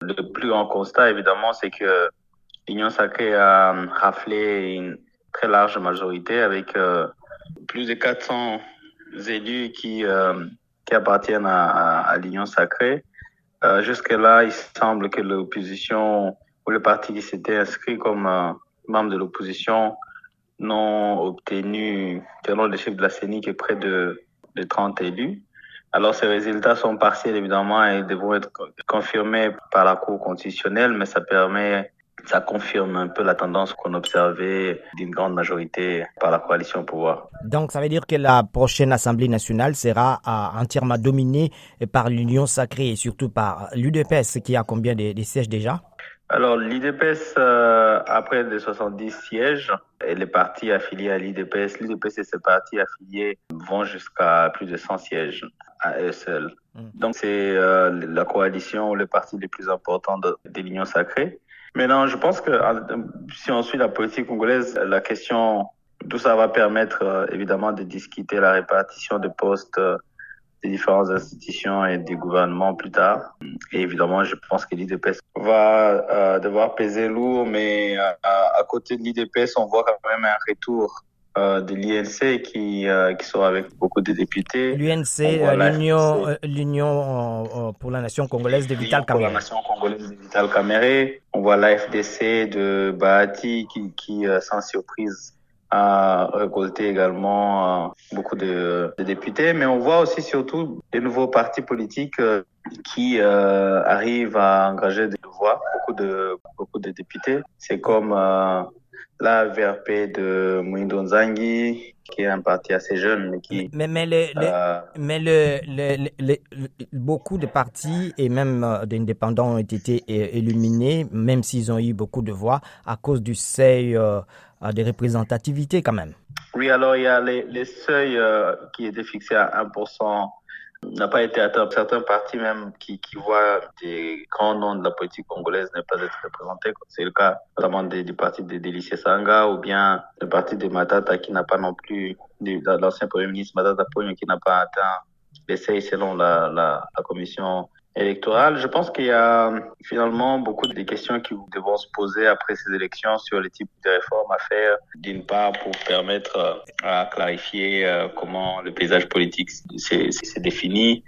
Le plus grand constat, évidemment, c'est que l'Union sacrée a raflé une très large majorité avec euh, plus de 400 élus qui, euh, qui appartiennent à, l'Union sacrée. Euh, Jusque-là, il semble que l'opposition ou le parti qui s'était inscrit comme euh, membre de l'opposition n'ont obtenu, selon le chef de la CENI, que près de, de 30 élus. Alors ces résultats sont partiels évidemment et devront être confirmés par la Cour constitutionnelle, mais ça permet ça confirme un peu la tendance qu'on observait d'une grande majorité par la coalition au pouvoir. Donc ça veut dire que la prochaine Assemblée nationale sera entièrement dominée par l'Union sacrée et surtout par l'UDPS qui a combien de, de sièges déjà? Alors, l'IDPS euh, a près de 70 sièges et les partis affiliés à l'IDPS, l'IDPS et ses partis affiliés vont jusqu'à plus de 100 sièges à eux seuls. Mm. Donc, c'est euh, la coalition ou le parti le plus important de, de l'Union sacrée. Maintenant, je pense que si on suit la politique congolaise, la question, tout ça va permettre euh, évidemment de discuter la répartition de postes des différentes institutions et des gouvernements plus tard. Et évidemment, je pense que l'IDPS va euh, devoir peser lourd, mais à, à côté de l'IDPS, on voit quand même un retour euh, de l'INC qui, euh, qui sont avec beaucoup de députés. L'UNC, l'Union, l'Union pour la nation congolaise de Vital Kamere. Pour la nation congolaise de Vital Kamere. On voit l'AFDC de Bahati qui, qui sans surprise, a récolté également beaucoup de, de, députés, mais on voit aussi surtout des nouveaux partis politiques qui euh, arrivent à engager des voix, beaucoup de beaucoup de députés. C'est comme euh, la VRP de Mwindo Nzangi, qui est un parti assez jeune, mais qui... Mais, mais, le, euh, mais le, le, le, beaucoup de partis et même d'indépendants ont été éliminés, même s'ils ont eu beaucoup de voix, à cause du seuil euh, de représentativité quand même. Oui, alors il y a les, les seuils euh, qui étaient fixés à 1% n'a pas été atteint. Certains partis même qui, voient des grands noms de la politique congolaise ne pas être représentés. C'est le cas notamment des, du parti de Délicie Sanga ou bien le parti de Matata qui n'a pas non plus, l'ancien premier ministre Matata Pogno qui n'a pas atteint l'essai selon la, la, la commission électorale. Je pense qu'il y a finalement beaucoup de questions qui devront se poser après ces élections sur les types de réformes à faire, d'une part pour permettre à clarifier comment le paysage politique s'est défini